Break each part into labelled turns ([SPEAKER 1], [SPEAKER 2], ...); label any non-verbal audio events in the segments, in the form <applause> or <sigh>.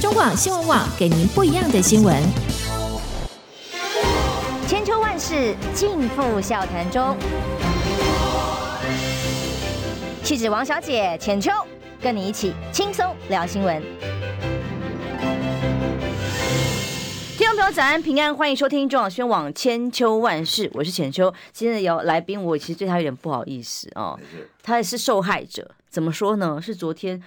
[SPEAKER 1] 中广新闻网给您不一样的新闻。
[SPEAKER 2] 千秋万世尽付笑谈中。气质王小姐浅秋，跟你一起轻松聊新闻。听众朋友早安平安，欢迎收听中广新闻网千秋万世，我是浅秋。今天有来宾，我其实对他有点不好意思哦，他也是受害者。怎么说呢？是昨天。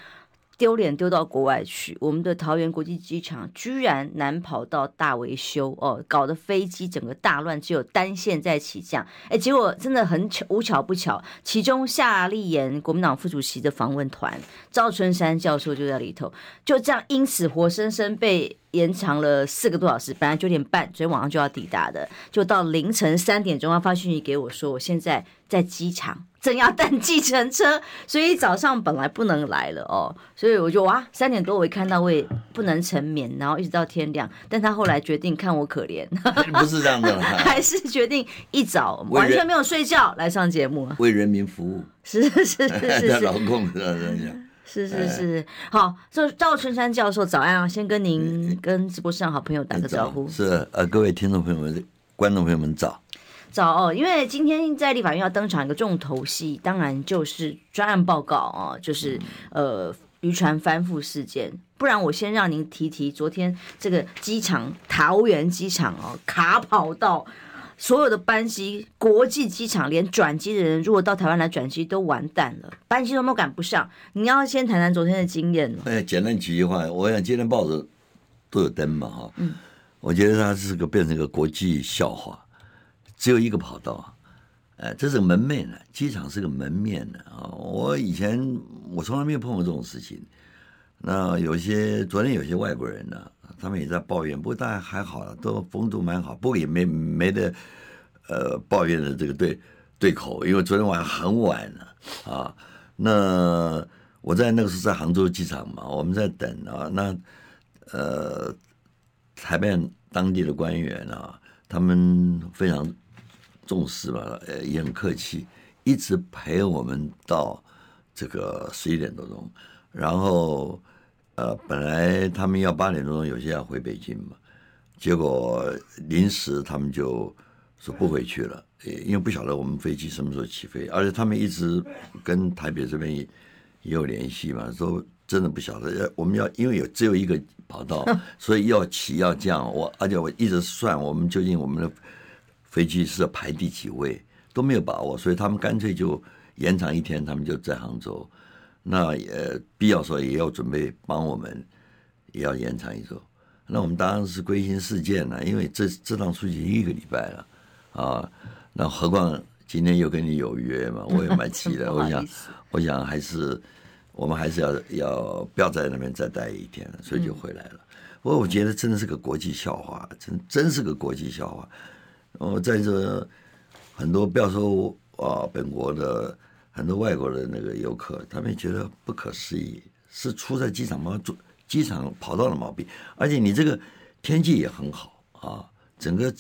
[SPEAKER 2] 丢脸丢到国外去，我们的桃园国际机场居然难跑到大维修哦，搞得飞机整个大乱，只有单线在起降。哎，结果真的很巧，无巧不巧，其中夏立言国民党副主席的访问团，赵春山教授就在里头，就这样因此活生生被延长了四个多小时。本来九点半昨天晚上就要抵达的，就到凌晨三点钟，他发讯息给我说，我现在在机场。正要等计程车，所以早上本来不能来了哦，所以我就哇，三点多我一看到我也不能沉眠，然后一直到天亮。但他后来决定看我可怜，
[SPEAKER 3] 不是这样的，<laughs>
[SPEAKER 2] 还是决定一早完全没有睡觉来上节目，
[SPEAKER 3] 为人民服务，
[SPEAKER 2] 是是是是是，
[SPEAKER 3] 劳工这样
[SPEAKER 2] 是是 <laughs> 是。好，这赵春山教授早安啊，先跟您跟直播室上好朋友打个招呼。
[SPEAKER 3] 是呃，各位听众朋友们、观众朋友们早。
[SPEAKER 2] 早哦，因为今天在立法院要登场一个重头戏，当然就是专案报告啊，就是呃渔船翻覆事件。不然我先让您提提昨天这个机场桃园机场哦卡跑道，所有的班机国际机场连转机的人如果到台湾来转机都完蛋了，班机都都赶不上。你要先谈谈昨天的经验。
[SPEAKER 3] 哎，简单几句话，我想今天报纸都有登嘛哈，嗯，我觉得它是个变成一个国际笑话。只有一个跑道啊，哎，这是个门面呢。机场是个门面的啊。我以前我从来没有碰过这种事情。那有些昨天有些外国人呢，他们也在抱怨，不过大家还好了，都风度蛮好，不过也没没得呃抱怨的这个对对口，因为昨天晚上很晚了啊。那我在那个时候在杭州机场嘛，我们在等啊。那呃，台办当地的官员啊，他们非常。重视吧，呃，也很客气，一直陪我们到这个十一点多钟，然后呃，本来他们要八点多钟，有些要回北京嘛，结果临时他们就说不回去了，因为不晓得我们飞机什么时候起飞，而且他们一直跟台北这边也也有联系嘛，说真的不晓得要我们要因为有只有一个跑道，<laughs> 所以要起要降，我而且我一直算我们究竟我们的。飞机是排第几位都没有把握，所以他们干脆就延长一天，他们就在杭州。那也必要时候也要准备帮我们，也要延长一周。那我们当然是归心似箭了，因为这这趟出去一个礼拜了啊。那何况今天又跟你有约嘛，我也蛮气的。<laughs> 我想，我想还是我们还是要要不要在那边再待一天了，所以就回来了。不过我觉得真的是个国际笑话，真真是个国际笑话。我在这很多不要说啊，本国的很多外国的那个游客，他们觉得不可思议，是出在机场吗？机场跑道的毛病，而且你这个天气也很好啊，整个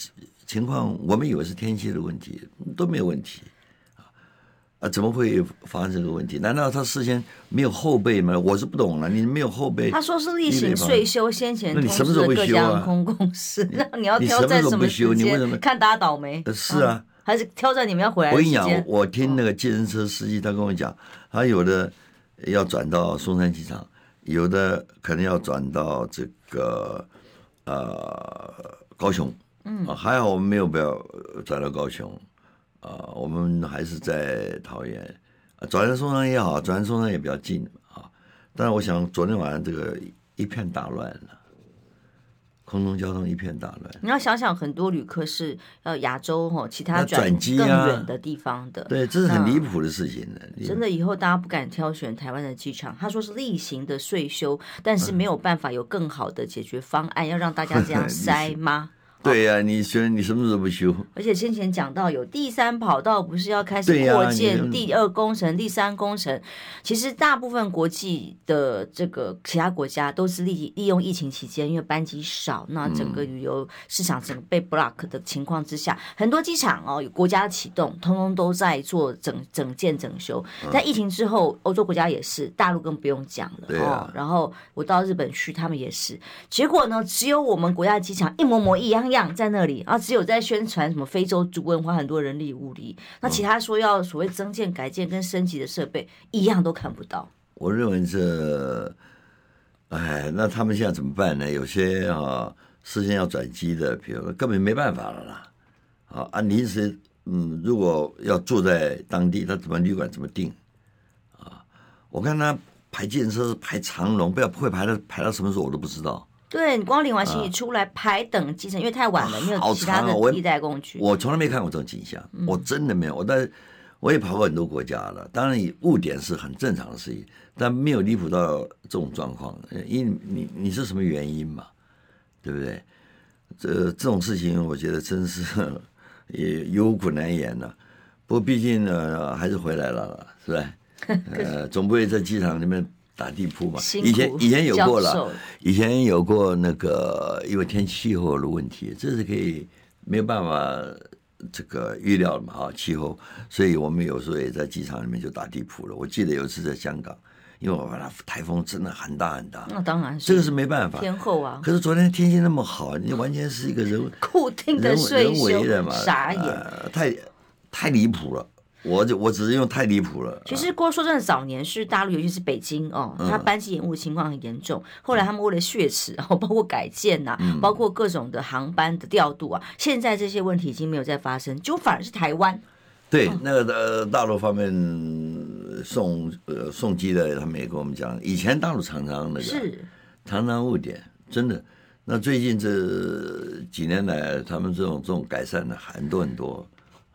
[SPEAKER 3] 情况我们以为是天气的问题，都没有问题。啊，怎么会发生这个问题？难道他事先没有后备吗？我是不懂了。你没有后备？
[SPEAKER 2] 他说是例行岁修，先前通知各家航空公司，那你，<laughs>
[SPEAKER 3] 你
[SPEAKER 2] 要挑在什么时间？
[SPEAKER 3] 你为什么
[SPEAKER 2] 看大家倒霉？
[SPEAKER 3] 是啊，
[SPEAKER 2] 还是挑在你们要回来？
[SPEAKER 3] 我跟你讲，我听那个计程车司机他跟我讲，他有的要转到松山机场，有的可能要转到这个呃高雄。嗯，还好我们没有不要转到高雄。啊，我们还是在桃园，转到松山也好，转到松山也比较近啊。但是我想，昨天晚上这个一片大乱了，空中交通一片大乱。
[SPEAKER 2] 你要想想，很多旅客是要亚洲哈其他转机更远的地方的，
[SPEAKER 3] 对，这是很离谱的事情的。
[SPEAKER 2] 真的，以后大家不敢挑选台湾的机场。他说是例行的岁修，但是没有办法有更好的解决方案，要让大家这样 <laughs> 塞吗？
[SPEAKER 3] 对呀、啊，你说你什么时候不修？
[SPEAKER 2] 而且先前讲到有第三跑道，不是要开始扩建第二工程、第三工程？其实大部分国际的这个其他国家都是利利用疫情期间，因为班机少，那整个旅游市场整个被 block 的情况之下，很多机场哦，有国家启动，通通都在做整整建整修。在疫情之后，欧洲国家也是，大陆更不用讲了哦。然后我到日本去，他们也是。结果呢，只有我们国家的机场一模模一样。样在那里，然后只有在宣传什么非洲猪瘟，花很多人力物力。那其他说要所谓增建、改建跟升级的设备，一样都看不到。
[SPEAKER 3] 我认为这，哎，那他们现在怎么办呢？有些啊，事先要转机的，比如说根本没办法了啦。啊，按临时，嗯，如果要住在当地，他怎么旅馆怎么定？啊，我看他排建车排长龙，不知道会排到排到什么时候，我都不知道。
[SPEAKER 2] 对，你光领完行李出来排等机程，因为太晚了，没有其他的替代工具。
[SPEAKER 3] 我从来没看过这种景象，我真的没有。我但我也跑过很多国家了，当然你误点是很正常的事情，但没有离谱到这种状况。因为你你是什么原因嘛？对不对？这这种事情，我觉得真是也有苦难言了。不过毕竟呢，还是回来了，是吧？<laughs> 呃，总不会在机场里面。打地铺嘛，以前以前有过了，以前有过那个，因为天气候的问题，这是可以没有办法这个预料的嘛啊，气候，所以我们有时候也在机场里面就打地铺了。我记得有一次在香港，因为我们那台风真的很大很大，
[SPEAKER 2] 那当然
[SPEAKER 3] 这个是没办法，
[SPEAKER 2] 天后啊。
[SPEAKER 3] 可是昨天天气那么好，你完全是一个人 <laughs>
[SPEAKER 2] 固定的睡休，人为的嘛，
[SPEAKER 3] 傻眼，呃、太太离谱了。我就我只是用太离谱了。
[SPEAKER 2] 其实，郭说真的，早年是大陆，尤其是北京哦，它班机延误情况很严重。后来他们为了血池，然后包括改建呐、啊，包括各种的航班的调度啊，现在这些问题已经没有再发生，就反而是台湾。
[SPEAKER 3] 对，那个呃，大陆方面送呃送机的，他们也跟我们讲，以前大陆常常那个是常常误点，真的。那最近这几年来，他们这种这种改善的很多很多。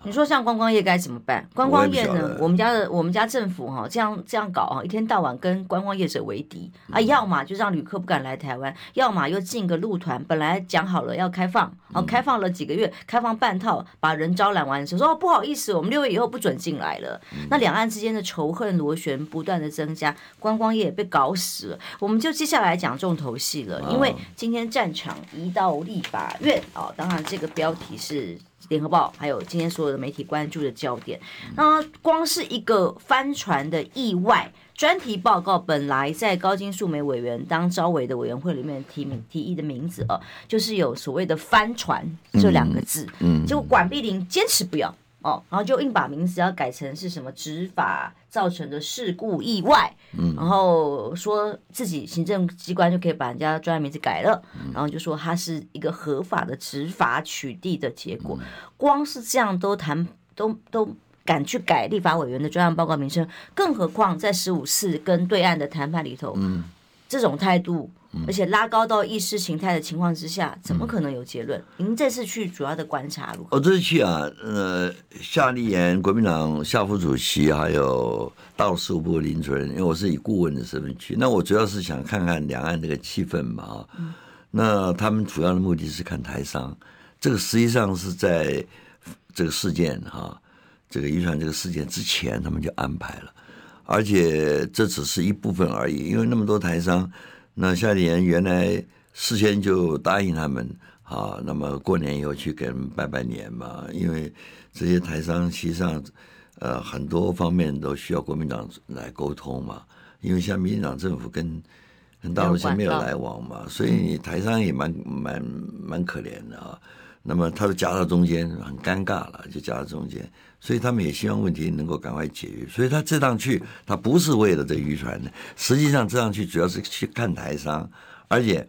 [SPEAKER 2] 你说像观光业该怎么办？观光业呢？我，我们家的我们家政府哈，这样这样搞哈，一天到晚跟观光业者为敌啊，要么就让旅客不敢来台湾，要么又进个路团，本来讲好了要开放，哦开放了几个月，开放半套，把人招揽完的时候说哦不好意思，我们六月以后不准进来了。那两岸之间的仇恨螺旋不断的增加，观光业被搞死了。我们就接下来讲重头戏了，因为今天战场移到立法院啊，当然这个标题是。联合报还有今天所有的媒体关注的焦点，那光是一个帆船的意外专题报告，本来在高金素梅委员当招委的委员会里面提名提议的名字哦，就是有所谓的帆船这两个字，嗯，结果管碧玲坚持不要。哦，然后就硬把名字要改成是什么执法造成的事故意外，嗯，然后说自己行政机关就可以把人家专业名字改了，嗯，然后就说它是一个合法的执法取缔的结果，嗯，光是这样都谈都都敢去改立法委员的专案报告名称，更何况在十五次跟对岸的谈判里头，嗯，这种态度。而且拉高到意识形态的情况之下，怎么可能有结论？您这次去主要的观察如何？
[SPEAKER 3] 我这次去啊，呃，夏立言国民党夏副主席，还有大陆事务部林主任，因为我是以顾问的身份去，那我主要是想看看两岸这个气氛嘛啊。那他们主要的目的是看台商，这个实际上是在这个事件哈，这个渔船这个事件之前，他们就安排了，而且这只是一部分而已，因为那么多台商。那夏立言原来事先就答应他们啊，那么过年以后去给他们拜拜年嘛，因为这些台商实际上呃很多方面都需要国民党来沟通嘛，因为像民进党政府跟跟大陆是没有来往嘛，所以你台商也蛮蛮蛮可怜的啊。那么他就夹到中间，很尴尬了，就夹到中间，所以他们也希望问题能够赶快解决。所以他这趟去，他不是为了这渔船的，实际上这趟去主要是去看台商，而且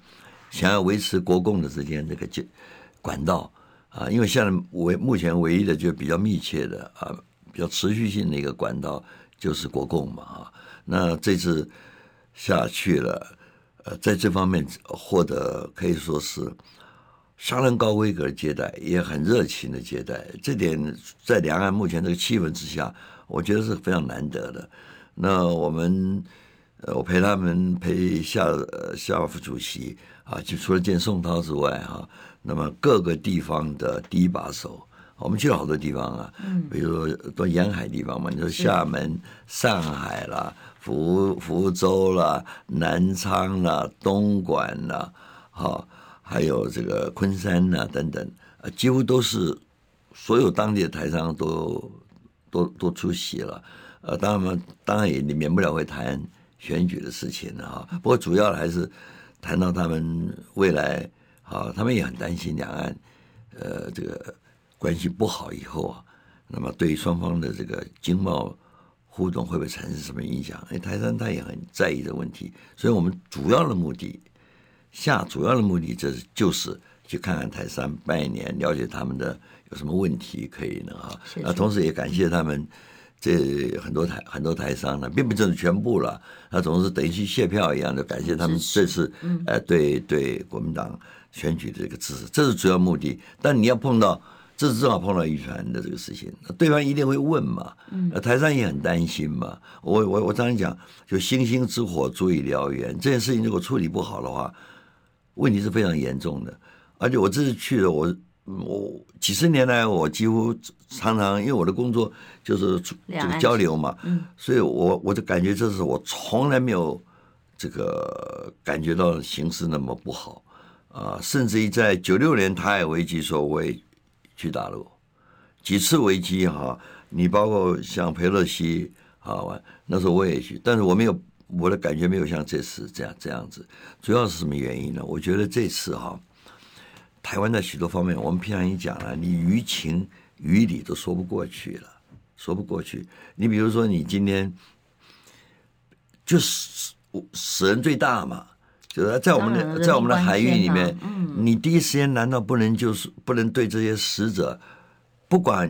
[SPEAKER 3] 想要维持国共的之间这个就管道啊，因为现在唯目前唯一的就比较密切的啊，比较持续性的一个管道就是国共嘛啊。那这次下去了，呃，在这方面获得可以说是。相当高规格的接待，也很热情的接待，这点在两岸目前这个气氛之下，我觉得是非常难得的。那我们呃，我陪他们陪夏夏副主席啊，就除了见宋涛之外哈、啊，那么各个地方的第一把手，我们去了好多地方啊，嗯，比如说到沿海地方嘛，你说厦门、上海啦、福福州啦、南昌啦、东莞啦，好，还有这个昆山呐等等，啊，几乎都是所有当地的台商都都都出席了，呃，当然嘛，当然也免不了会谈。选举的事情呢，哈，不过主要还是谈到他们未来，啊，他们也很担心两岸，呃，这个关系不好以后啊，那么对双方的这个经贸互动会不会产生什么影响？哎，台商他也很在意这个问题，所以我们主要的目的，下主要的目的就是就是去看看台商拜年，了解他们的有什么问题可以呢，哈，那同时也感谢他们。这很多台很多台商呢，并不正是全部了，他总是等于去谢票一样的感谢他们这次呃对对国民党选举的这个支持，这是主要目的。但你要碰到，这是正好碰到渔船的这个事情，对方一定会问嘛，台商也很担心嘛。我我我常常讲，就星星之火足以燎原，这件事情如果处理不好的话，问题是非常严重的。而且我这次去了，我。我几十年来，我几乎常常因为我的工作就是这个交流嘛，所以我我就感觉这是我从来没有这个感觉到形势那么不好啊，甚至于在九六年台海危机时候，我也去大陆几次危机哈，你包括像佩洛西啊，那时候我也去，但是我没有我的感觉没有像这次这样这样子，主要是什么原因呢？我觉得这次哈。台湾在许多方面，我们平常一讲了，你于情于理都说不过去了，说不过去。你比如说，你今天就死死人最大嘛，就是在我们的在我们的海域里面，你第一时间难道不能就是不能对这些死者，不管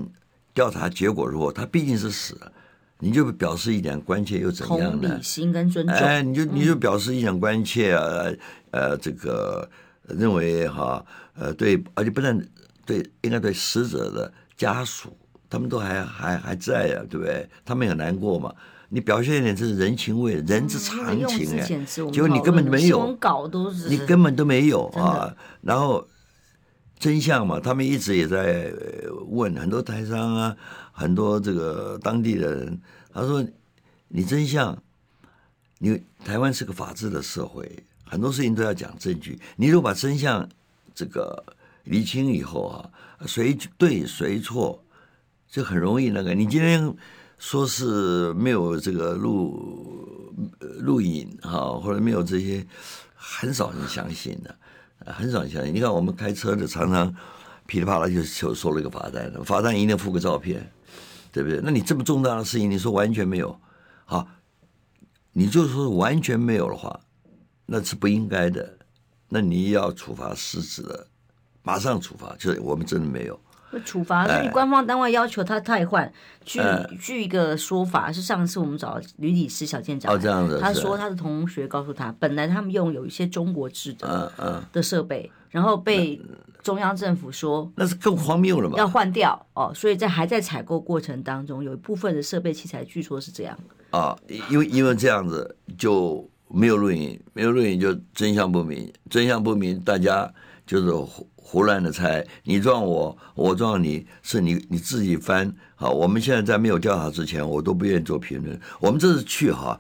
[SPEAKER 3] 调查结果如何，他毕竟是死了，你就表示一点关切又怎样呢？
[SPEAKER 2] 同理心跟尊重，
[SPEAKER 3] 哎，你就你就表示一点关切啊，呃，这个。认为哈呃对，而且不但对，应该对死者的家属，他们都还还还在呀、啊，对不对？他们也难过嘛。你表现一点这是人情味，人之常情哎。结果你根本就没有，你根本都没有啊。然后真相嘛，他们一直也在问很多台商啊，很多这个当地的人，他说你真相，你台湾是个法治的社会。很多事情都要讲证据，你如果把真相这个厘清以后啊，谁对谁错，就很容易那个。你今天说是没有这个录录影哈，或者没有这些，很少人相信的，很少相信。你看我们开车的常常噼里啪啦就收收了一个罚单，罚单一定附个照片，对不对？那你这么重大的事情，你说完全没有，好，你就说完全没有的话。那是不应该的，那你要处罚失职的，马上处罚。就是我们真的没有
[SPEAKER 2] 处罚，所以官方单位要求他汰换。据据一个说法是，上次我们找吕理师小舰长，
[SPEAKER 3] 哦这样子，
[SPEAKER 2] 他说他的同学告诉他，本来他们用有一些中国制的嗯嗯的设备，然后被中央政府说
[SPEAKER 3] 那是更荒谬了嘛，
[SPEAKER 2] 要换掉哦，所以在还在采购过程当中，有一部分的设备器材据说是这样
[SPEAKER 3] 啊，因为因为这样子就。没有录影，没有录影就真相不明，真相不明，大家就是胡乱的猜，你撞我，我撞你，是你你自己翻。好，我们现在在没有调查之前，我都不愿意做评论。我们这次去哈，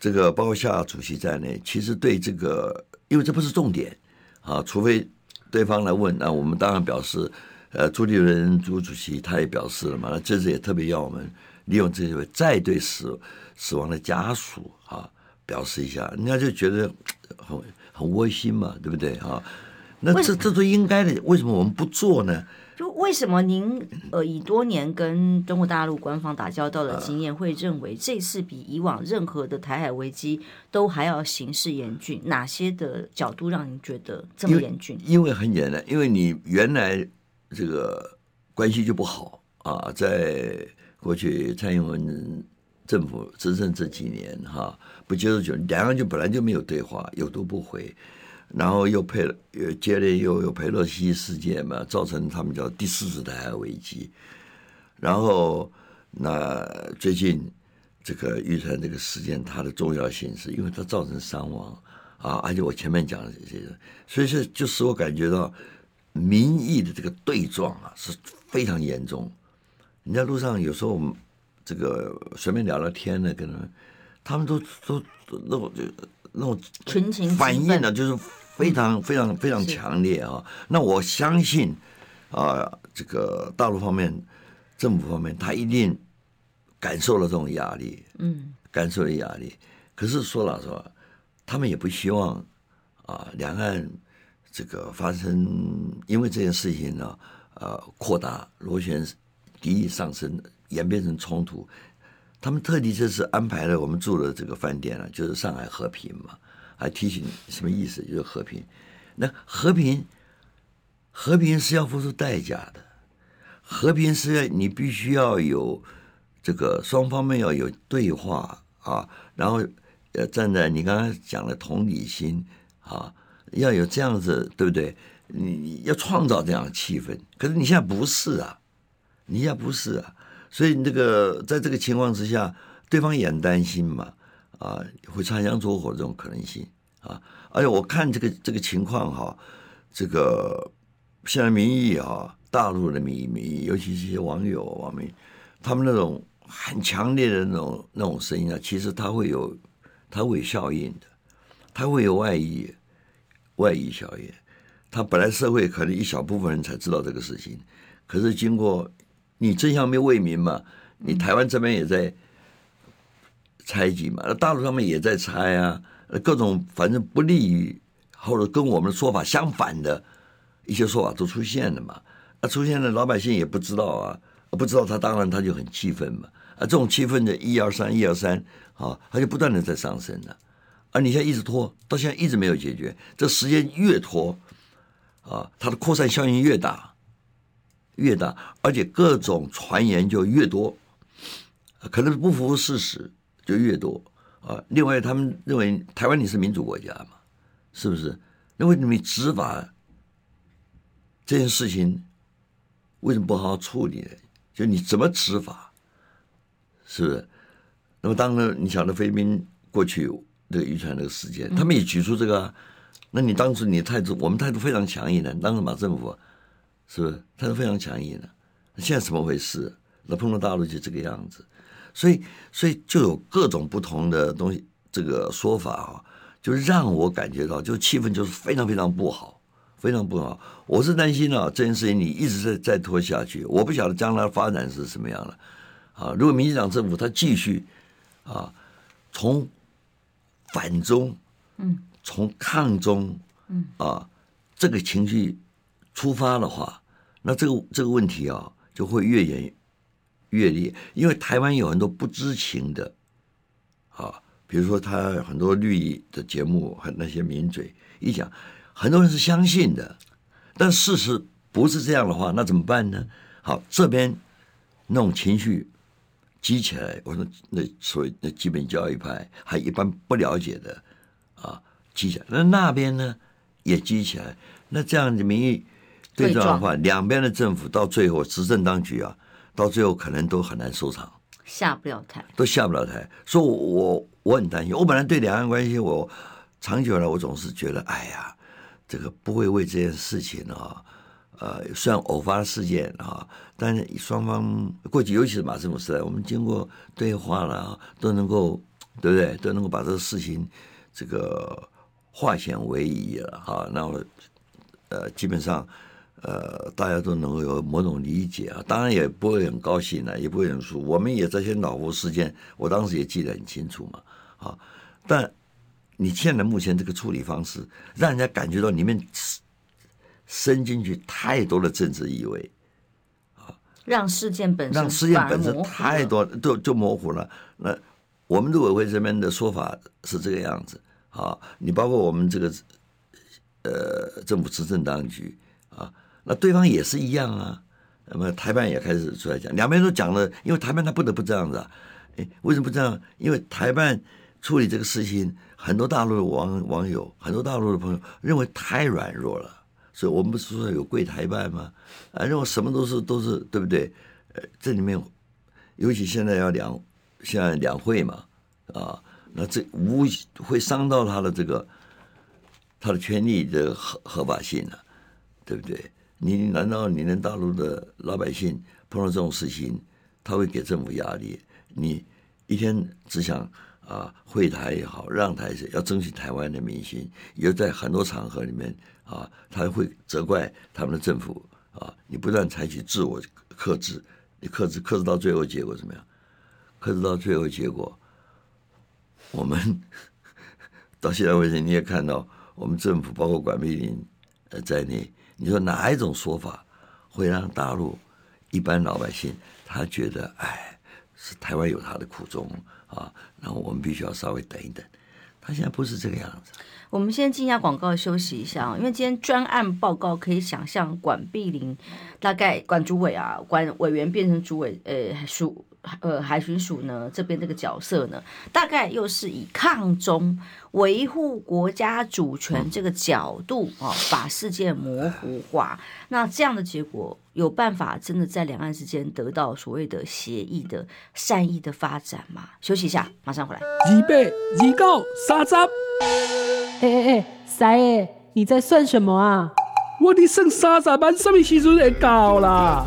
[SPEAKER 3] 这个包括夏主席在内，其实对这个，因为这不是重点啊，除非对方来问，那我们当然表示，呃，朱立伦朱主席他也表示了嘛，那这次也特别要我们利用这机会再对死死亡的家属啊。表示一下，人家就觉得很很窝心嘛，对不对啊？那这这都应该的，为什么我们不做呢？
[SPEAKER 2] 就为什么您呃以多年跟中国大陆官方打交道的经验，会认为这次比以往任何的台海危机都还要形势严峻？哪些的角度让您觉得这么严峻？
[SPEAKER 3] 因为，很简单，因为你原来这个关系就不好啊，在过去蔡英文。政府执政这几年哈，不接受就两岸就本来就没有对话，有都不回，然后又配了又接连又有佩洛西事件嘛，造成他们叫第四次台海危机。然后那最近这个渔船这个事件它的重要性，是因为它造成伤亡啊，而且我前面讲的这些，所以说就使我感觉到民意的这个对撞啊是非常严重。你在路上有时候我们这个随便聊聊天呢，跟他们，他们都都，都那种就那种
[SPEAKER 2] 群情
[SPEAKER 3] 反应呢，就是非常非常非常强烈啊。那我相信啊，这个大陆方面政府方面，他一定。感受了这种压力，嗯，感受了压力。可是说老实话，他们也不希望啊，两岸这个发生因为这件事情呢，呃，扩大螺旋敌意上升，演变成冲突。他们特地这次安排了我们住的这个饭店了，就是上海和平嘛，还提醒你什么意思？就是和平。那和平，和平是要付出代价的，和平是你必须要有。这个双方面要有对话啊，然后呃站在你刚才讲的同理心啊，要有这样子，对不对？你要创造这样的气氛。可是你现在不是啊，你现在不是啊，所以这个在这个情况之下，对方也很担心嘛，啊，会擦枪走火这种可能性啊。而且我看这个这个情况哈，这个现在民意啊，大陆的民意民意，尤其是一些网友网民，他们那种。很强烈的那种那种声音啊，其实它会有，它会有效应的，它会有外溢，外溢效应。他本来社会可能一小部分人才知道这个事情，可是经过你真相没有为民嘛，你台湾这边也在猜忌嘛，那大陆上面也在猜啊，各种反正不利于或者跟我们的说法相反的一些说法都出现了嘛，那出现了老百姓也不知道啊，不知道他当然他就很气愤嘛。啊，这种气氛的一二三一二三，啊，它就不断的在上升了，而你现在一直拖，到现在一直没有解决，这时间越拖，啊，它的扩散效应越大，越大，而且各种传言就越多，可能不符合事实。就越多啊。另外，他们认为台湾你是民主国家嘛，是不是？那为什么你执法这件事情为什么不好好处理呢？就你怎么执法？是不是？那么当然，你晓得菲律宾过去这个渔船这个事件，他们也举出这个、啊。那你当时你态度，我们态度非常强硬的。当时马政府是不是态度非常强硬的？现在怎么回事？那碰到大陆就这个样子，所以所以就有各种不同的东西，这个说法啊，就让我感觉到，就气氛就是非常非常不好，非常不好。我是担心啊，这件事情你一直在再拖下去，我不晓得将来发展是什么样的。啊！如果民进党政府他继续啊，从反中，嗯，从抗中，嗯啊，这个情绪出发的话，那这个这个问题啊，就会越演越烈。因为台湾有很多不知情的啊，比如说他很多绿意的节目和那些名嘴一讲，很多人是相信的，但事实不是这样的话，那怎么办呢？好，这边那种情绪。激起来，我说那所谓那基本教育派，还一般不了解的啊，激起来。那那边呢也激起来。那这样的民意对撞的话，两边的政府到最后执政当局啊，到最后可能都很难收场，
[SPEAKER 2] 下不了台，
[SPEAKER 3] 都下不了台。所以我，我我很担心。我本来对两岸关系，我长久以来我总是觉得，哎呀，这个不会为这件事情啊。呃，虽然偶发事件啊，但是双方过去，尤其是马斯姆时代，我们经过对话了，都能够，对不对？都能够把这个事情这个化险为夷了哈。那我，呃，基本上，呃，大家都能够有某种理解啊。当然也不会很高兴呢，也不会很舒服。我们也这些老佛事件，我当时也记得很清楚嘛。啊，但你现在目前这个处理方式，让人家感觉到里面。伸进去太多的政治意味，啊，
[SPEAKER 2] 让事件本身
[SPEAKER 3] 让事件本身太多就就模糊了。那我们陆委会这边的说法是这个样子啊，你包括我们这个呃政府执政当局，那对方也是一样啊。那么台办也开始出来讲，两边都讲了，因为台办他不得不这样子啊。哎，为什么不这样？因为台办处理这个事情，很多大陆的网网友，很多大陆的朋友认为太软弱了。所以我们不是说有跪台办吗？啊，认为什么都是都是对不对？呃，这里面尤其现在要两现在两会嘛，啊，那这无会伤到他的这个他的权利的合合法性啊，对不对？你难道你连大陆的老百姓碰到这种事情，他会给政府压力？你一天只想啊会台也好，让台也好，要争取台湾的民心，也在很多场合里面啊，他会责怪他们的政府啊，你不断采取自我克制，你克制克制到最后结果怎么样？克制到最后结果，我们 <laughs> 到现在为止，你也看到，我们政府包括管碧玲呃在内，你说哪一种说法会让大陆一般老百姓他觉得，哎，是台湾有他的苦衷啊，然后我们必须要稍微等一等。他现在不是这个样子。
[SPEAKER 2] 我们先进一下广告，休息一下，因为今天专案报告可以想象，管碧玲大概管主委啊，管委员变成主委，呃，属。呃，海巡署呢这边这个角色呢，大概又是以抗中、维护国家主权这个角度啊、哦，把事件模糊化。那这样的结果有办法真的在两岸之间得到所谓的协议的善意的发展吗？休息一下，马上回来。
[SPEAKER 4] 二八二九三十。哎哎哎，三爷，你在算什么啊？我的剩三十万，什么时阵会到啦？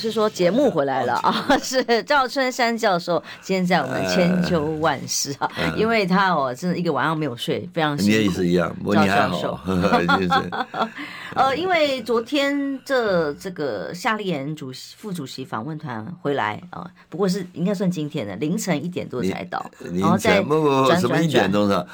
[SPEAKER 2] 是说节目回来了啊！<laughs> 是赵春山教授今天在我们千秋万世啊，因为他哦真的一个晚上没有睡，非常辛苦。
[SPEAKER 3] 你也是一样，赵教授。<laughs> <laughs>
[SPEAKER 2] 呃，因为昨天这这个夏立言主席副主席访问团回来啊，不过是应该算今天的凌晨一点多才到，然后再
[SPEAKER 3] 不不不什么一点钟的，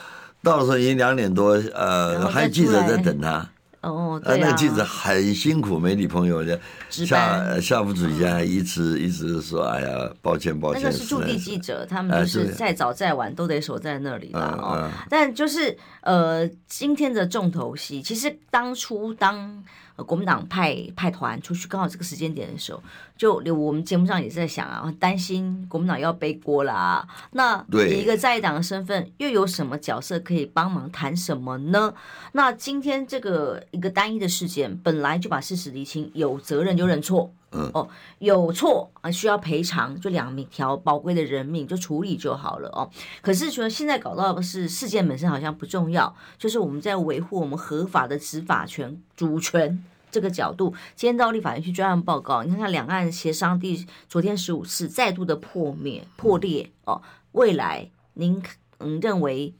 [SPEAKER 3] 到的时候已经两点多，呃，还有记者在等他。
[SPEAKER 2] 哦，对啊，
[SPEAKER 3] 那个记者很辛苦，媒体朋友的夏夏副主席还一直一直说：“哎呀，抱歉抱歉。”
[SPEAKER 2] 那个是驻地记者，他们就是再早再晚都得守在那里啦哦。但就是呃，今天的重头戏，其实当初当。国民党派派团出去，刚好这个时间点的时候，就我们节目上也是在想啊，担心国民党要背锅啦。那以一个在党的身份，又有什么角色可以帮忙谈什么呢？那今天这个一个单一的事件，本来就把事实厘清，有责任就认错。嗯哦，有错啊，需要赔偿，就两条宝贵的人命就处理就好了哦。可是说现在搞到的是事件本身好像不重要，就是我们在维护我们合法的执法权、主权这个角度。今天到立法院去专案报告，你看看两岸协商第昨天十五次再度的破灭破裂哦。未来您嗯认为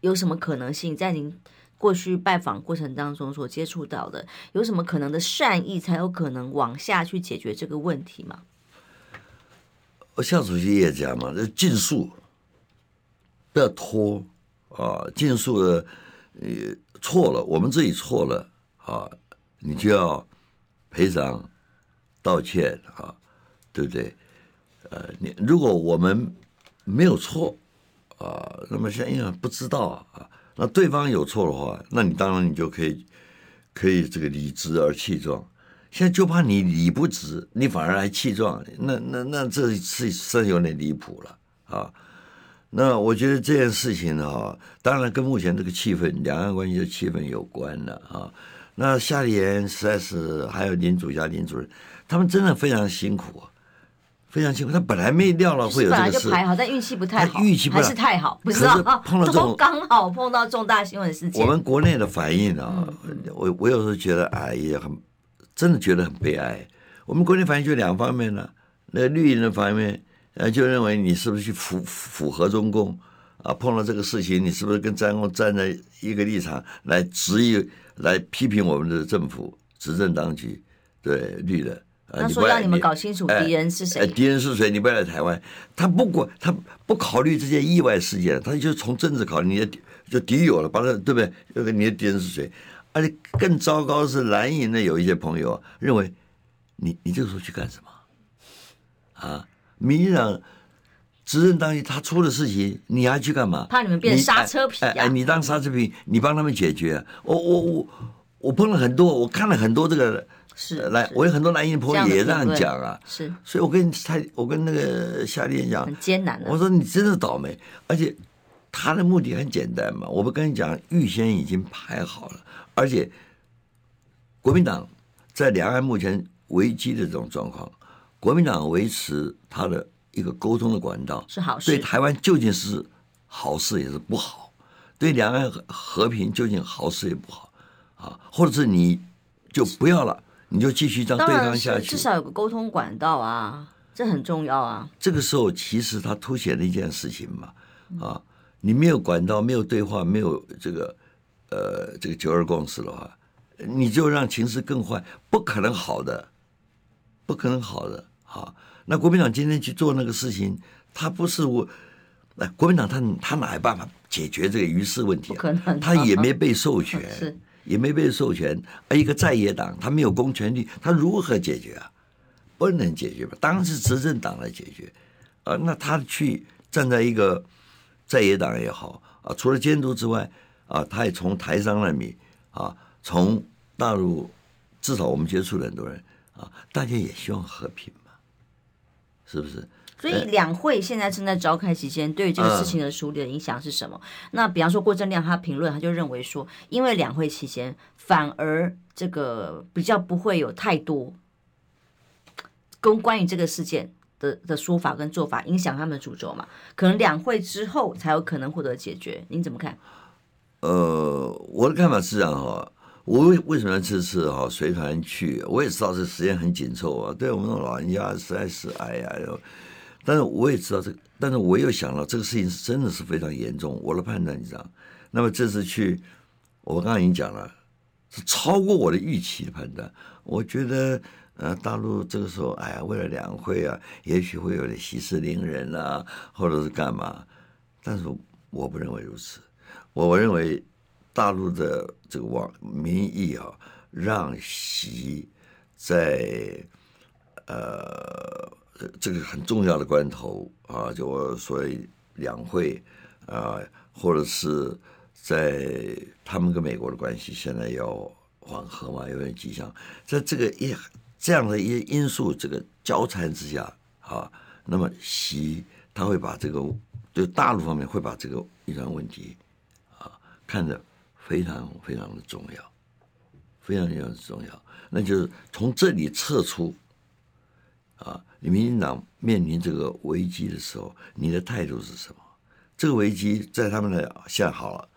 [SPEAKER 2] 有什么可能性在您？过去拜访过程当中所接触到的，有什么可能的善意，才有可能往下去解决这个问题吗？
[SPEAKER 3] 我夏主席也讲嘛，这尽速，不要拖啊！尽速的，呃，错了，我们自己错了啊，你就要赔偿、道歉啊，对不对？呃，你如果我们没有错啊，那么像因为不知道啊。那对方有错的话，那你当然你就可以，可以这个理直而气壮。现在就怕你理不直，你反而还气壮，那那那这是是有点离谱了啊。那我觉得这件事情呢，当然跟目前这个气氛、两岸关系的气氛有关了啊。那夏立言实在是还有林主家林主任，他们真的非常辛苦啊。非常辛苦，他本来没料到会有这个事，本来就排
[SPEAKER 2] 好，但运气不太好，
[SPEAKER 3] 运气不
[SPEAKER 2] 还是太好，不知道 <laughs>
[SPEAKER 3] 碰到这种
[SPEAKER 2] 刚好碰到重大新闻事件。
[SPEAKER 3] 我们国内的反应啊，嗯、我我有时候觉得哎呀很，真的觉得很悲哀。我们国内反应就两方面呢，那绿营的方面，呃，就认为你是不是去符符合中共啊？碰到这个事情，你是不是跟中共站在一个立场来质疑、来批评我们的政府、执政当局？对绿的。
[SPEAKER 2] 他说让你们搞清楚敌人是谁，
[SPEAKER 3] 敌人是谁？你不要来台湾。他不管，他不考虑这些意外事件，他就从政治考虑。你的就敌友了，把他对不对？那个你的敌人是谁？而且更糟糕的是，蓝营的有一些朋友认为，你你这个时候去干什么？啊，民进党执政当局他出了事情，你还去干嘛？
[SPEAKER 2] 怕你们变刹车皮呀、啊？
[SPEAKER 3] 哎，你当刹车皮，你帮他们解决、啊。我我我我碰了很多，我看了很多这个。
[SPEAKER 2] 是
[SPEAKER 3] 来，我有很多蓝营朋友也这样讲啊，
[SPEAKER 2] 是，
[SPEAKER 3] 所以我跟他，我跟那个夏立言讲，
[SPEAKER 2] 很艰难的。
[SPEAKER 3] 我说你真的倒霉，而且他的目的很简单嘛，我不跟你讲，预先已经排好了，而且国民党在两岸目前危机的这种状况，国民党维持他的一个沟通的管道
[SPEAKER 2] 是好事，
[SPEAKER 3] 对台湾究竟是好事也是不好，对两岸和平究竟好事也不好啊，或者是你就不要了。你就继续这样对抗下去，
[SPEAKER 2] 至少有个沟通管道啊，这很重要啊。
[SPEAKER 3] 这个时候其实它凸显了一件事情嘛，啊，你没有管道，没有对话，没有这个呃这个九二共识的话，你就让情势更坏，不可能好的，不可能好的好。那国民党今天去做那个事情，他不是我，那国民党他他哪有办法解决这个鱼市问题啊？
[SPEAKER 2] 不可能，
[SPEAKER 3] 他也没被授权。<laughs>
[SPEAKER 2] 是。
[SPEAKER 3] 也没被授权，而一个在野党，他没有公权力，他如何解决啊？不能解决吧？当然是执政党来解决，啊，那他去站在一个在野党也好啊，除了监督之外啊，他也从台商那里啊，从大陆至少我们接触了很多人啊，大家也希望和平嘛，是不是？
[SPEAKER 2] 所以两会现在正在召开期间，对于这个事情的处理的影响是什么？嗯、那比方说郭正亮他评论，他就认为说，因为两会期间反而这个比较不会有太多跟关于这个事件的的说法跟做法影响他们的主轴嘛，可能两会之后才有可能获得解决。您怎么看？呃，
[SPEAKER 3] 我的看法是这样哈，我为为什么这次哈随团去？我也知道这时间很紧凑啊，对我们老人家实在是哎呀但是我也知道这个，但是我又想到这个事情是真的是非常严重。我的判断你知道，那么这次去，我刚刚已经讲了，是超过我的预期的判断。我觉得，呃，大陆这个时候，哎呀，为了两会啊，也许会有点息事宁人啊，或者是干嘛。但是我不认为如此。我我认为大陆的这个网民意啊，让习在呃。这个很重要的关头啊，就我所谓两会啊，或者是在他们跟美国的关系现在要缓和嘛，有点迹象，在这个一这样的一些因素这个交缠之下啊，那么习他会把这个就大陆方面会把这个一段问题啊看得非常非常的重要，非常非常重要，那就是从这里撤出。啊，你民进党面临这个危机的时候，你的态度是什么？这个危机在他们的现在好了，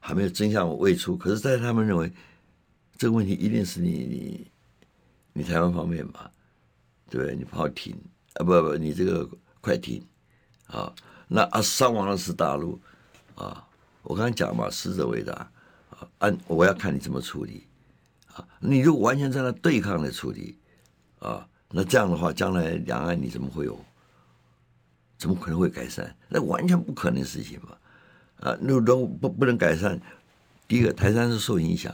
[SPEAKER 3] 还没有真相未出。可是，在他们认为，这个问题一定是你你你台湾方面吧？对不对？你炮停啊？不不，你这个快停啊！那啊，伤亡的是大陆啊！我刚才讲嘛，死者为大啊！按我要看你怎么处理啊！你就完全在那对抗的处理啊！那这样的话，将来两岸你怎么会有？怎么可能会改善？那完全不可能的事情嘛！啊，那都不不能改善。第一个，台山是受影响，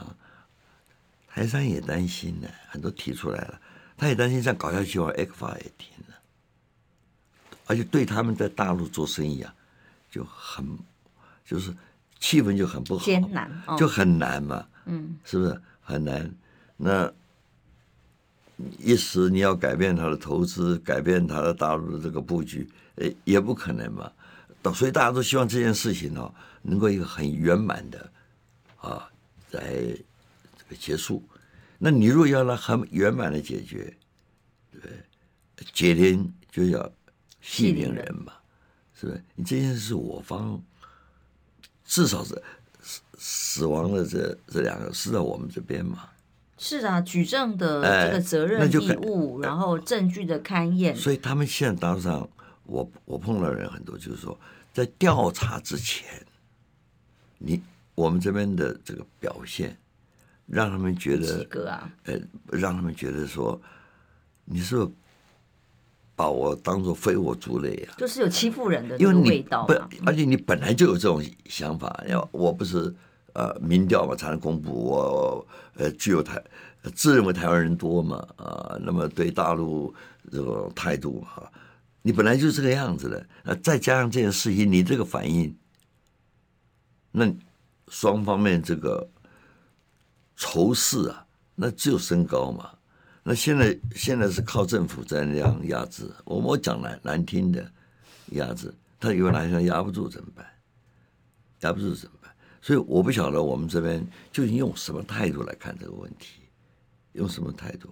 [SPEAKER 3] 台山也担心呢，很多提出来了，他也担心这样搞下去的话，ECFA 也停了，而且对他们在大陆做生意啊，就很就是气氛就很不好，艰难，就很难嘛，嗯，是不是很难？那。一时你要改变他的投资，改变他的大陆的这个布局，诶，也不可能嘛。所以大家都希望这件事情呢，能够一个很圆满的啊，来这个结束。那你如果要让很圆满的解决，对？解铃就要系铃人嘛，是不是？你这件事是我方，至少是死死亡的这这两个是在我们这边嘛。
[SPEAKER 2] 是啊，举证的这个责任义务，然后证据的勘验。
[SPEAKER 3] 所以他们现在当上，我我碰到的人很多，就是说在调查之前，你我们这边的这个表现，让他们觉得，
[SPEAKER 2] 啊、
[SPEAKER 3] 呃，让他们觉得说，你是把我当做非我族类啊？
[SPEAKER 2] 就是有欺负人的那个味道。
[SPEAKER 3] 不，而且你本来就有这种想法，要我不是。呃民调嘛才能公布我呃具有台自认为台湾人多嘛啊，那么对大陆这种态度哈，你本来就是这个样子的，呃再加上这件事情，你这个反应，那双方面这个仇视啊，那只有升高嘛。那现在现在是靠政府在那样压制，我我讲难难听的压制，他以为哪天压不住怎么办？压不住怎么办？所以我不晓得我们这边究竟用什么态度来看这个问题，用什么态度？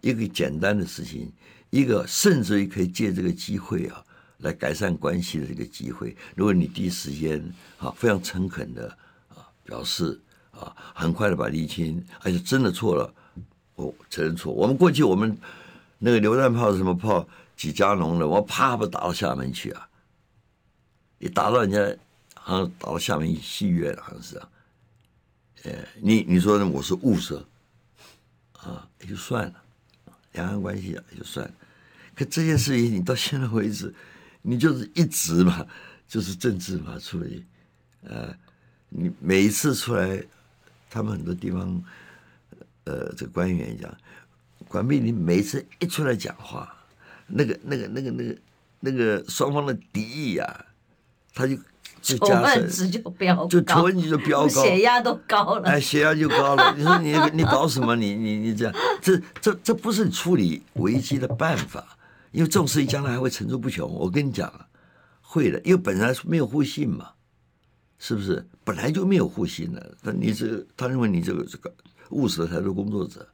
[SPEAKER 3] 一个简单的事情，一个甚至于可以借这个机会啊，来改善关系的这个机会。如果你第一时间啊非常诚恳的啊表示啊，很快的把厘清，而且真的错了。我承认错。我们过去我们那个榴弹炮是什么炮？几加农的，我啪不打到厦门去啊！你打到人家，好像打到厦门戏院，好像是啊。呃，你你说呢？我是物色啊，也就算了，两岸关系，也就算了。可这件事情，你到现在为止，你就是一直嘛，就是政治嘛处理。呃，你每一次出来，他们很多地方。呃，这个官员讲，管碧林每次一出来讲话，那个、那个、那个、那个、那个双方的敌意、啊，他就 <laughs> 就加深，
[SPEAKER 2] 值就飙高，
[SPEAKER 3] 就仇恨值就飙高，
[SPEAKER 2] 血压都高了，
[SPEAKER 3] 哎，血压就高了。你说你你搞什么？你你你这样，这这这不是你处理危机的办法，因为这种事情将来还会层出不穷。我跟你讲，会的，因为本来没有互信嘛，是不是？本来就没有互信的。那你这个，他认为你这个这个。务实的态度工作者，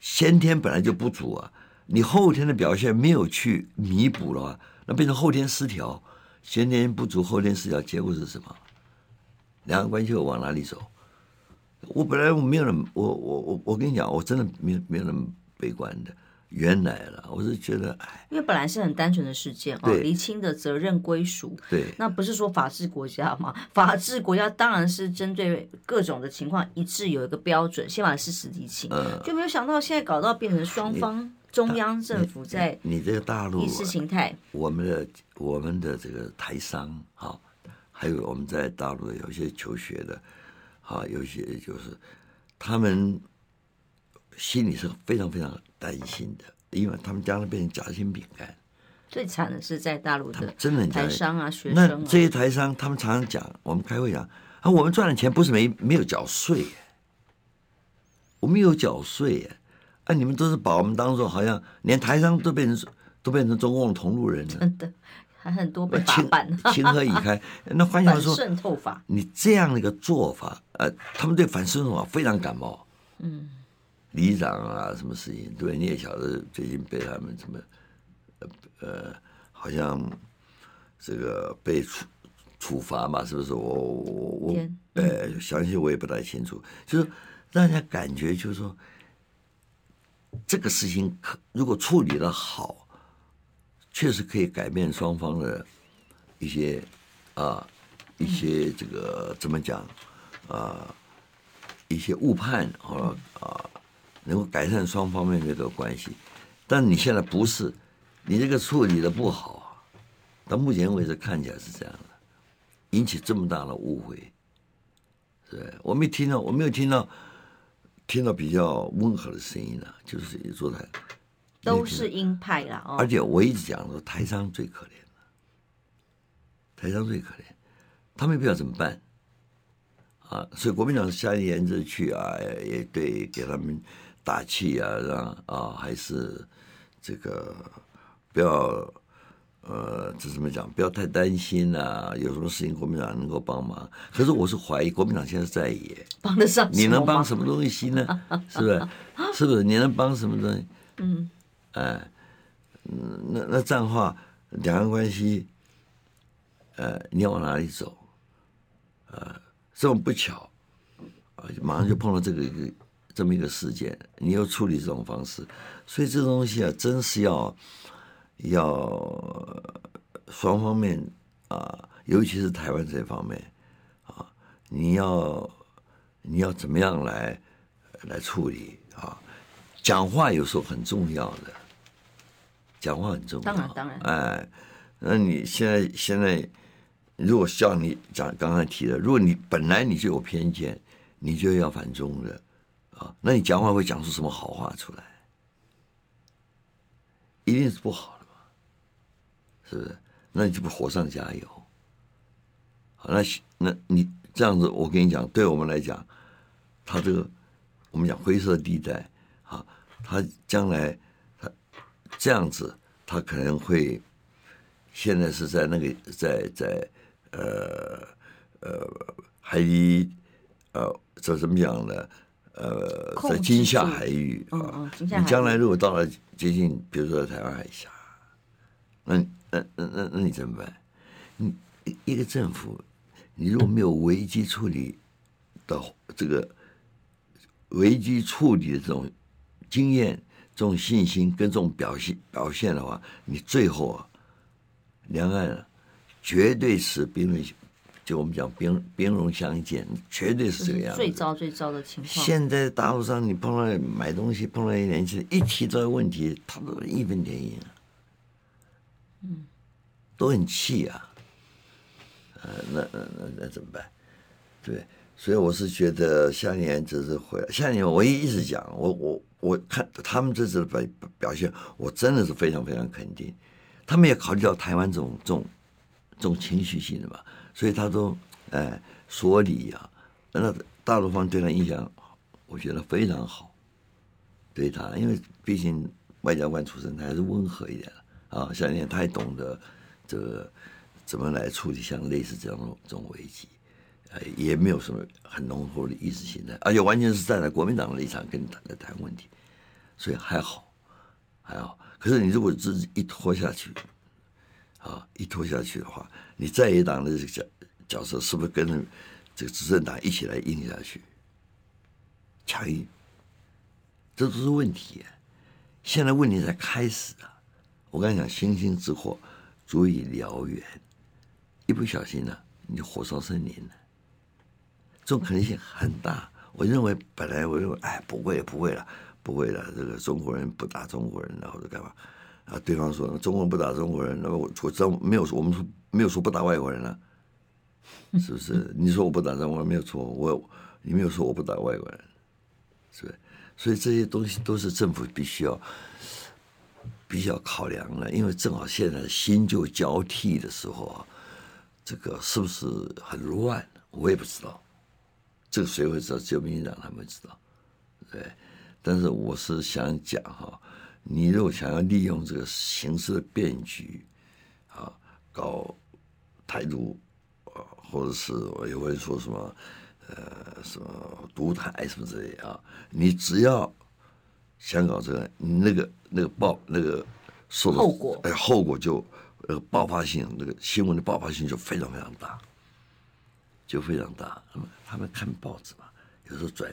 [SPEAKER 3] 先天本来就不足啊，你后天的表现没有去弥补的话，那变成后天失调。先天不足，后天失调，结果是什么？两岸关系会往哪里走？我本来我没有那么，我我我我跟你讲，我真的没有没有那么悲观的。原来了，我是觉得，哎，
[SPEAKER 2] 因为本来是很单纯的事件啊，厘清的责任归属，
[SPEAKER 3] 对，
[SPEAKER 2] 那不是说法治国家嘛？法治国家当然是针对各种的情况一致有一个标准，先把事实厘清，嗯，就没有想到现在搞到变成双方中央政府在
[SPEAKER 3] 你，你，这个大陆
[SPEAKER 2] 意识形态，
[SPEAKER 3] 我们的我们的这个台商哈，还有我们在大陆有些求学的，哈，有些就是他们。心里是非常非常担心的，因为他们将来变成夹心饼干。
[SPEAKER 2] 最惨的是在大陆的
[SPEAKER 3] 真的
[SPEAKER 2] 台商啊，学生啊，
[SPEAKER 3] 那这些台商，他们常常讲，我们开会讲啊，我们赚的钱不是没没有缴税，我们有缴税，啊，你们都是把我们当做好像连台商都变成都变成中共的同路人了，
[SPEAKER 2] 真的还很多被法办，
[SPEAKER 3] 情何以堪？<laughs> 那换句话说，
[SPEAKER 2] 渗透法，
[SPEAKER 3] 你这样的一个做法，呃，他们对反渗透法非常感冒，嗯。里长啊，什么事情？对，你也晓得，最近被他们什么，呃呃，好像这个被处处罚嘛，是不是？我我我，呃，详细我也不太清楚。就是让人家感觉，就是说，这个事情可如果处理的好，确实可以改变双方的一些啊，一些这个怎么讲啊，一些误判和啊。能够改善双方面的这个关系，但你现在不是，你这个处理的不好，到目前为止看起来是这样的，引起这么大的误会，是我没听到，我没有听到，听到比较温和的声音呢，就是坐台，
[SPEAKER 2] 都是鹰派了哦。
[SPEAKER 3] 而且我一直讲说，台商最可怜了，台商最可怜，他们不知道怎么办，啊，所以国民党下一言就去啊，也对给他们。打气啊，让啊，还是这个不要呃，这怎么讲？不要太担心啊。有什么事情国民党能够帮忙？可是我是怀疑国民党现在在野，
[SPEAKER 2] 帮得上？
[SPEAKER 3] 你能帮什么东西呢？是不是？<laughs> 是不是？你能帮什么东西？嗯，哎，那那这样的话，两岸关系，呃，你要往哪里走？呃，这么不巧，啊，马上就碰到这个一个。这么一个事件，你又处理这种方式，所以这东西啊，真是要要双方面啊，尤其是台湾这方面啊，你要你要怎么样来来处理啊？讲话有时候很重要的，讲话很重要。
[SPEAKER 2] 当然当然。
[SPEAKER 3] 哎，那你现在现在如果像你讲刚才提的，如果你本来你就有偏见，你就要反中的啊，那你讲话会讲出什么好话出来？一定是不好是不是？那你就不火上加油。好，那那你这样子，我跟你讲，对我们来讲，他这个我们讲灰色地带啊，他将来他这样子，他可能会现在是在那个在在呃呃海里呃这怎么讲呢？呃，在金夏海域啊，你将来如果到了接近，比如说台湾海峡，那那那那那你怎么办？你一个政府，你如果没有危机处理的这个危机处理的这种经验、这种信心跟这种表现表现的话，你最后啊，两岸绝对是兵戎。就我们讲兵兵戎相见，绝对是这个样子。
[SPEAKER 2] 最糟最糟的情况。
[SPEAKER 3] 现在大陆上，你碰到买东西碰到一年轻人，一提这个问题，他都义愤填膺啊，嗯，都很气啊。呃，那那那那怎么办？对，所以我是觉得下年这次回来，下年我一直讲，我我我看他们这次的表表现，我真的是非常非常肯定。他们也考虑到台湾这种这种这种情绪性的嘛。所以他都哎说理呀，那大陆方对他印象，我觉得非常好。对他，因为毕竟外交官出身，他还是温和一点的啊。像你他也懂得这个怎么来处理像类似这种这种危机，呃，也没有什么很浓厚的意识形态，而且完全是站在国民党的立场跟你谈的谈问题，所以还好还好。可是你如果自己一拖下去。啊，一拖下去的话，你在野党的这个角角色是不是跟这个执政党一起来硬下去？强硬，这都是问题。现在问题才开始啊！我刚才讲，星星之火足以燎原，一不小心呢、你就火烧森林了。这种可能性很大。我认为，本来我认为，哎，不会，不会了，不会了。这个中国人不打中国人，然后是干嘛？啊，对方说中国人不打中国人，那么我我知道没有说我们说没有说不打外国人了，是不是？<laughs> 你说我不打中国人没有错，我你没有说我不打外国人，是不是？所以这些东西都是政府必须要比较考量了，因为正好现在新旧交替的时候啊，这个是不是很乱？我也不知道，这个谁会知道？只有民进党他们知道，对。但是我是想讲哈。你如果想要利用这个形势的变局，啊，搞台独，啊，或者是我也会说什么，呃，什么独台什么之类啊，你只要想搞这个，那个那个爆那个受的
[SPEAKER 2] 后果，
[SPEAKER 3] 哎，后果就呃爆发性，那个新闻的爆发性就非常非常大，就非常大。他们他们看报纸嘛，有时候转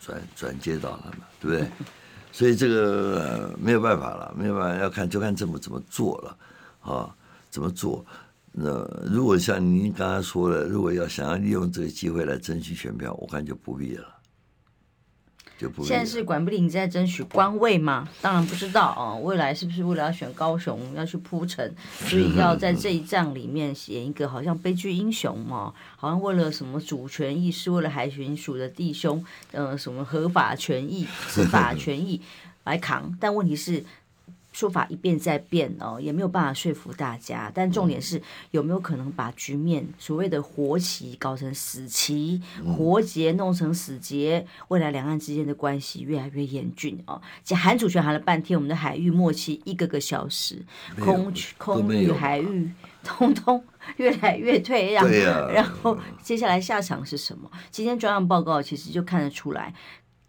[SPEAKER 3] 转转接到他们，对不对？<laughs> 所以这个、呃、没有办法了，没有办法，要看就看政府怎么做了，啊，怎么做？那如果像您刚才说的，如果要想要利用这个机会来争取选票，我看就不必了。
[SPEAKER 2] 现在是管碧玲在争取官位吗？当然不知道啊。未来是不是为了要选高雄要去铺陈，所以要在这一仗里面演一个好像悲剧英雄嘛？好像为了什么主权意识，为了海巡署的弟兄，呃，什么合法权益、执法权益来扛。但问题是。说法一变再变哦，也没有办法说服大家。但重点是有没有可能把局面所谓的活棋搞成死棋，活结弄成死结，未来两岸之间的关系越来越严峻哦。喊主权喊了半天，我们的海域默契一个个消失，空空域海域通通 <laughs> 越来越退让。然后接下来下场是什么？今天专案报告其实就看得出来。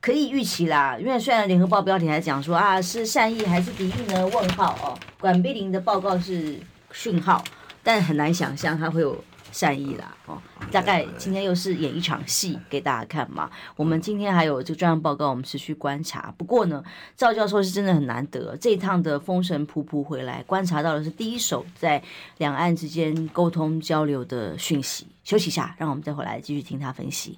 [SPEAKER 2] 可以预期啦，因为虽然联合报标题还讲说啊是善意还是敌意呢？问号哦，管碧玲的报告是讯号，但很难想象他会有善意啦哦。大概今天又是演一场戏给大家看嘛。我们今天还有这个专案报告，我们持续观察。不过呢，赵教授是真的很难得，这一趟的风神仆仆回来，观察到的是第一手在两岸之间沟通交流的讯息。休息一下，让我们再回来继续听他分析。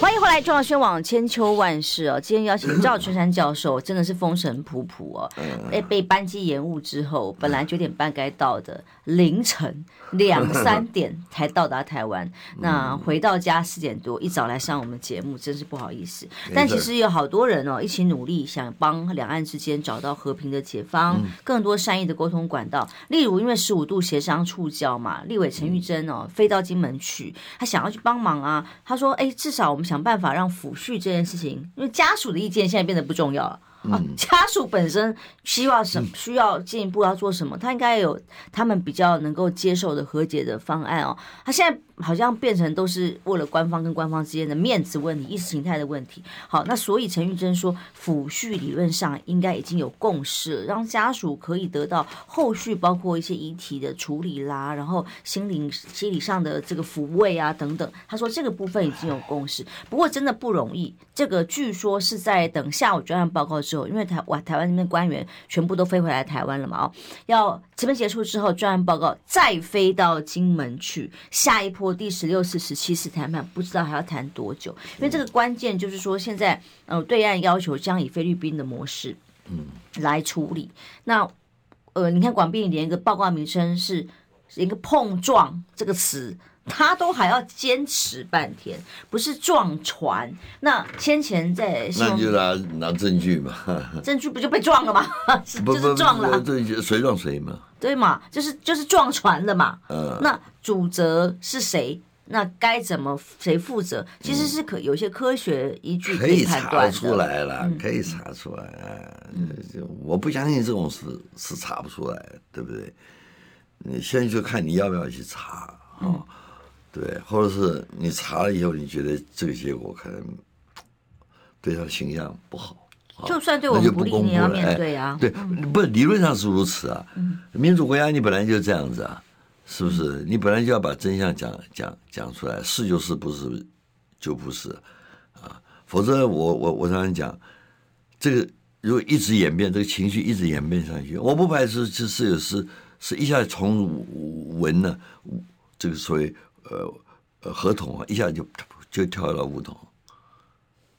[SPEAKER 2] 欢迎回来，中央宣网千秋万世哦。今天邀请赵春山教授，真的是风尘仆仆哦。哎，被班机延误之后，本来九点半该到的，凌晨两三点才到达台湾。那回到家四点多，一早来上我们节目，真是不好意思。但其实有好多人哦，一起努力，想帮两岸之间找到和平的解方，更多善意的沟通管道。例如，因为十五度协商触礁嘛，立委陈玉珍哦，飞到金门去，他想要去帮忙啊。他说：“哎，至少我们。”想办法让抚恤这件事情，因为家属的意见现在变得不重要了。啊，家属本身希望什么，需要进一步要做什么，他应该有他们比较能够接受的和解的方案哦。他现在。好像变成都是为了官方跟官方之间的面子问题、意识形态的问题。好，那所以陈玉珍说，抚恤理论上应该已经有共识了，让家属可以得到后续包括一些遗体的处理啦，然后心灵心理上的这个抚慰啊等等。他说这个部分已经有共识，不过真的不容易。这个据说是在等下午专案报告之后，因为台哇台湾那边官员全部都飞回来台湾了嘛，哦，要这边结束之后专案报告再飞到金门去，下一波。第十六次、十七次谈判，不知道还要谈多久？因为这个关键就是说，现在呃，对岸要求将以菲律宾的模式嗯来处理。那呃，你看广宾连一个报告名称是一个碰撞这个词，他都还要坚持半天，不是撞船。那先前在
[SPEAKER 3] 那你就拿拿证据嘛，<laughs>
[SPEAKER 2] 证据不就被撞了吗？<laughs> 就是撞了，
[SPEAKER 3] 对，谁撞谁嘛？
[SPEAKER 2] 对嘛，就是就是撞船了嘛。嗯，那主责是谁？那该怎么谁负责？其实是可有些科学依据可以
[SPEAKER 3] 查出来了，可以查出来。嗯，我不相信这种事是查不出来，对不对？你现在就看你要不要去查啊？对，或者是你查了以后，你觉得这个结果可能对他的形象不好。
[SPEAKER 2] 就算对我们不利，你也要面对啊。
[SPEAKER 3] 对，不，理论上是如此啊。民主国家你本来就这样子啊，是不是？你本来就要把真相讲讲讲出来，是就是，不是就不是啊。否则我我我常常讲，这个如果一直演变，这个情绪一直演变上去，我不排除是是有是是一下从文呢，这个所谓呃合同啊，一下就就跳到五桶。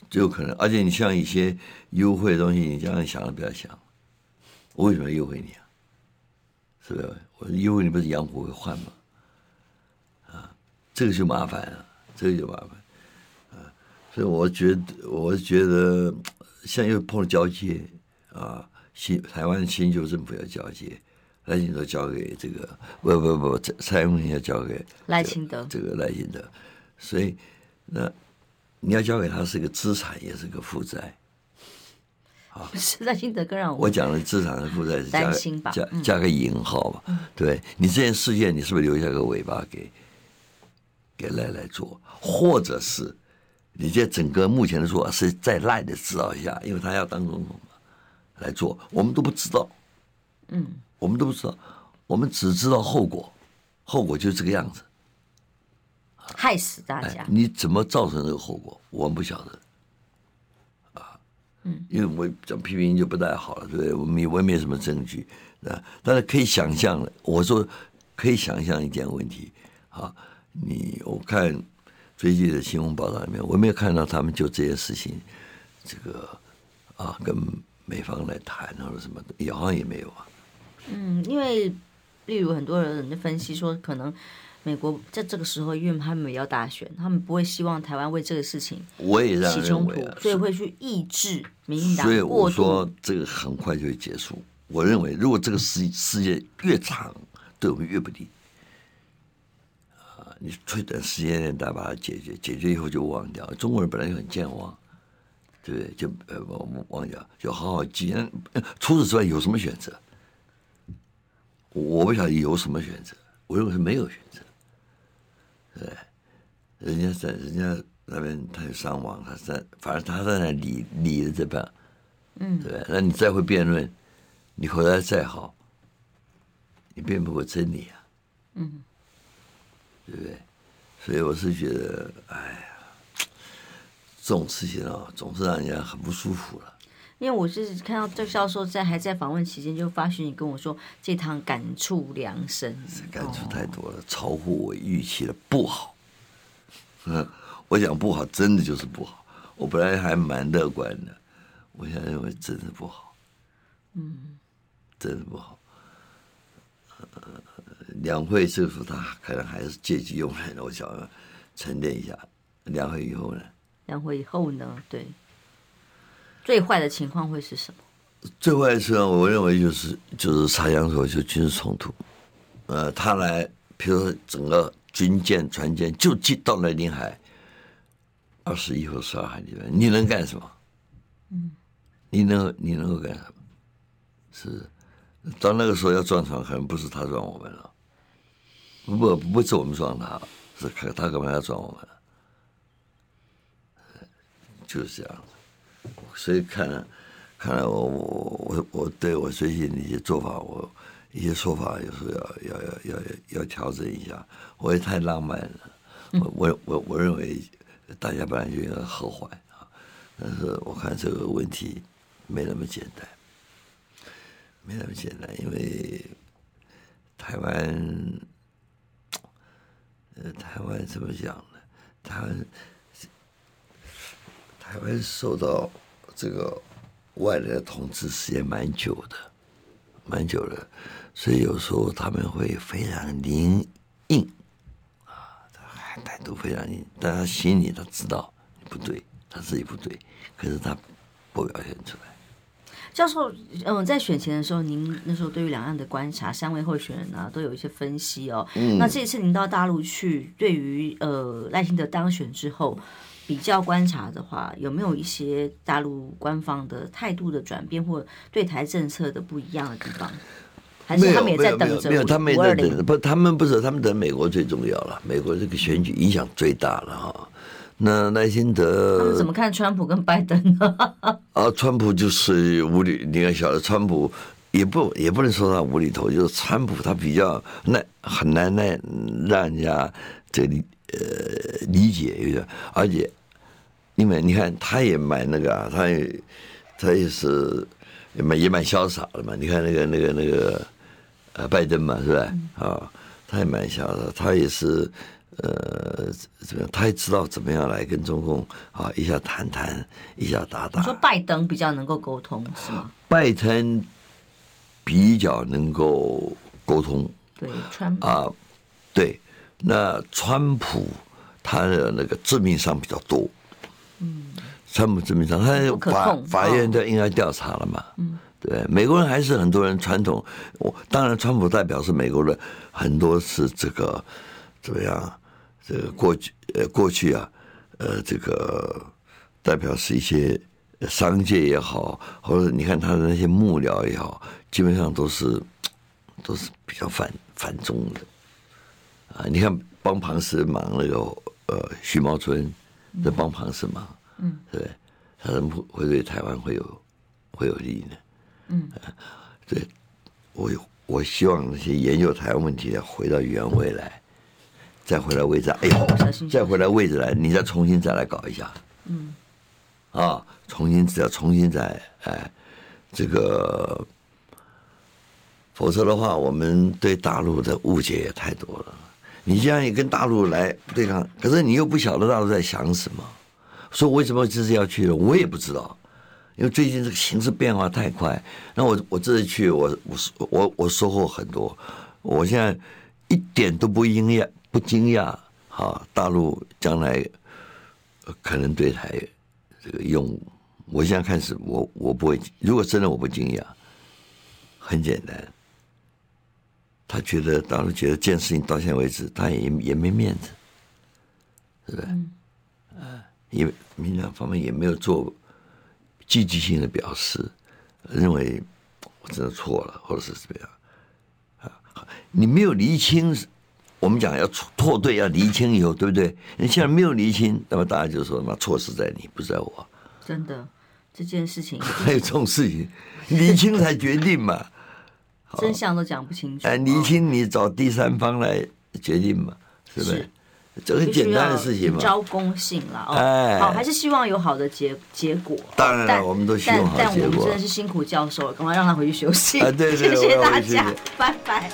[SPEAKER 3] 就有可能，而且你像一些优惠的东西，你这样想都不要想。我为什么要优惠你啊？是不是？我优惠你不是养虎会患吗？啊，这个就麻烦了，这个就麻烦。啊，所以我觉得，我觉得现在又碰了交接啊，新台湾新旧政府要交接，赖清德交给这个，不不不，蔡英文要交给
[SPEAKER 2] 赖清德，
[SPEAKER 3] 这个赖清德，所以那。你要交给他是个资产，也是个负债。
[SPEAKER 2] 啊，实在心德更让我
[SPEAKER 3] 我讲的资产和负债是加加加个引号吧。嗯、对你这件事件，你是不是留下个尾巴给给赖来做，或者是你这整个目前的做法是在赖的指导下，因为他要当总统嘛，来做，我们都不知道。嗯，我们都不知道，我们只知道后果，后果就是这个样子。
[SPEAKER 2] 害死大家！
[SPEAKER 3] 你怎么造成这个后果？我们不晓得啊。嗯，因为我讲批评就不太好了，对不对？我们我也没什么证据啊，但是可以想象的。我说可以想象一点问题啊。你我看最近的新闻报道里面，我没有看到他们就这些事情，这个啊，跟美方来谈或者什么的，也好像也没有啊。
[SPEAKER 2] 嗯，因为例如很多人的分析说，可能。美国在这个时候，因为他们也要大选，他们不会希望台湾为这个事情我也起冲突，所以会去抑制民进党。
[SPEAKER 3] 所以我说这个很快就会结束。我认为，如果这个世世界越长，对我们越不利。啊，你最短时间内再把它解决，解决以后就忘掉。中国人本来就很健忘，对不对？就呃忘忘掉，就好好记。除此之外有什么选择？我不晓得有什么选择。我认为是没有选择。对，人家在人家那边他有伤亡，他在反正他在那理理的这边，嗯，对，那你再会辩论，你回来再好，你辩不过真理啊，嗯，对不对？所以我是觉得，哎呀，这种事情啊，总是让人家很不舒服了。
[SPEAKER 2] 因为我是看到这教授在还在访问期间就发讯，你跟我说这趟感触良深，
[SPEAKER 3] 感触太多了，哦、超乎我预期的不好。嗯，我讲不好，真的就是不好。我本来还蛮乐观的，我现在认为真的不好。嗯，真的不好。呃，两会这时候他可能还是借机用人，我想沉淀一下。两会以后呢？
[SPEAKER 2] 两会以后呢？对。最坏的情况会是什么？
[SPEAKER 3] 最坏的情况，我认为就是就是擦枪走火，就军事冲突。呃，他来，比如说整个军舰、船舰就进到了领海二十一或十二海里面，你能干什么？嗯，你能你能够干什么？是，到那个时候要撞船，可能不是他撞我们了，不不是我们撞他，是他他干嘛要撞我们？就是这样。所以看了，看来我我我我对我最近的一些做法，我一些说法，有时候要要要要要调整一下。我也太浪漫了，我我我我认为大家本来就应该和缓啊，但是我看这个问题没那么简单，没那么简单，因为台湾，呃，台湾怎么讲呢？台湾。台湾受到这个外来的统治时间蛮久的，蛮久的，所以有时候他们会非常灵硬啊，态度非常硬，但他心里他知道不对，他自己不对，可是他不表现出来。
[SPEAKER 2] 教授，嗯，在选前的时候，您那时候对于两岸的观察，三位候选人啊都有一些分析哦。嗯。那这一次您到大陆去，对于呃赖清德当选之后。比较观察的话，有没有一些大陆官方的态度的转变，或对台政策的不一样的地方？还是他们也在等着？
[SPEAKER 3] 没有，他们也在等。不，他们不是，他们等美国最重要了。美国这个选举影响最大了哈。那赖清德，
[SPEAKER 2] 他们怎么看川普跟拜登呢？<laughs>
[SPEAKER 3] 啊，川普就是无理，你看，晓得川普也不也不能说他无厘头，就是川普他比较耐，很难耐，让人家这里呃理解有点，而且。因为你看，他也蛮那个啊，他也他也是也蛮也蛮潇洒的嘛。你看那个那个那个呃，拜登嘛，是吧？啊、哦，他也蛮潇洒，他也是呃怎么样？他也知道怎么样来跟中共啊一下谈谈，一下打打。
[SPEAKER 2] 你说拜登比较能够沟通是吗？
[SPEAKER 3] 拜登比较能够沟通。
[SPEAKER 2] 对，川普
[SPEAKER 3] 啊，对，那川普他的那个致命伤比较多。嗯，川普致命伤，他法法院都应该调查了嘛。嗯，对，美国人还是很多人传统。我当然，川普代表是美国人，很多是这个怎么样？这个过去呃，过去啊，呃，这个代表是一些商界也好，或者你看他的那些幕僚也好，基本上都是都是比较反反中的啊。你看帮庞氏忙那个呃，徐茂春。在帮庞氏忙，嗯，对，他怎么会对台湾会有会有利呢？嗯，对，我我希望那些研究台湾问题的回到原位来，再回来位置，哎呦，再回来位置来，你再重新再来搞一下，嗯，啊，重新再重新再哎，这个，否则的话，我们对大陆的误解也太多了。你这样也跟大陆来对抗，可是你又不晓得大陆在想什么，说为什么这次要去了，我也不知道，因为最近这个形势变化太快。那我我这次去，我我我我收获很多，我现在一点都不惊讶，不惊讶。哈，大陆将来可能对台这个用，我现在开始，我我不会，如果真的我不惊讶，很简单。他觉得，大陆觉得这件事情到现在为止，他也也没面子，是不是？嗯，啊，也民进党方面也没有做积极性的表示，认为我真的错了，或者是怎么样啊？你没有厘清我们讲要错对要厘清以后，对不对？你现在没有厘清，那么大家就说嘛，错是在你，不是在我。
[SPEAKER 2] 真的，这件事情 <laughs>
[SPEAKER 3] 还有这种事情，厘清才决定嘛。
[SPEAKER 2] 真相都讲不清楚。
[SPEAKER 3] 哎，厘清你找第三方来决定嘛，是不是？这很简单的事情嘛。
[SPEAKER 2] 招公信了哦。哎，好，还是希望有好的结结果。
[SPEAKER 3] 当然了，我们都希望好结果。
[SPEAKER 2] 但我们真的是辛苦教授了，赶快让他回去休息。
[SPEAKER 3] 啊，对对，<laughs>
[SPEAKER 2] 谢谢大家，拜拜。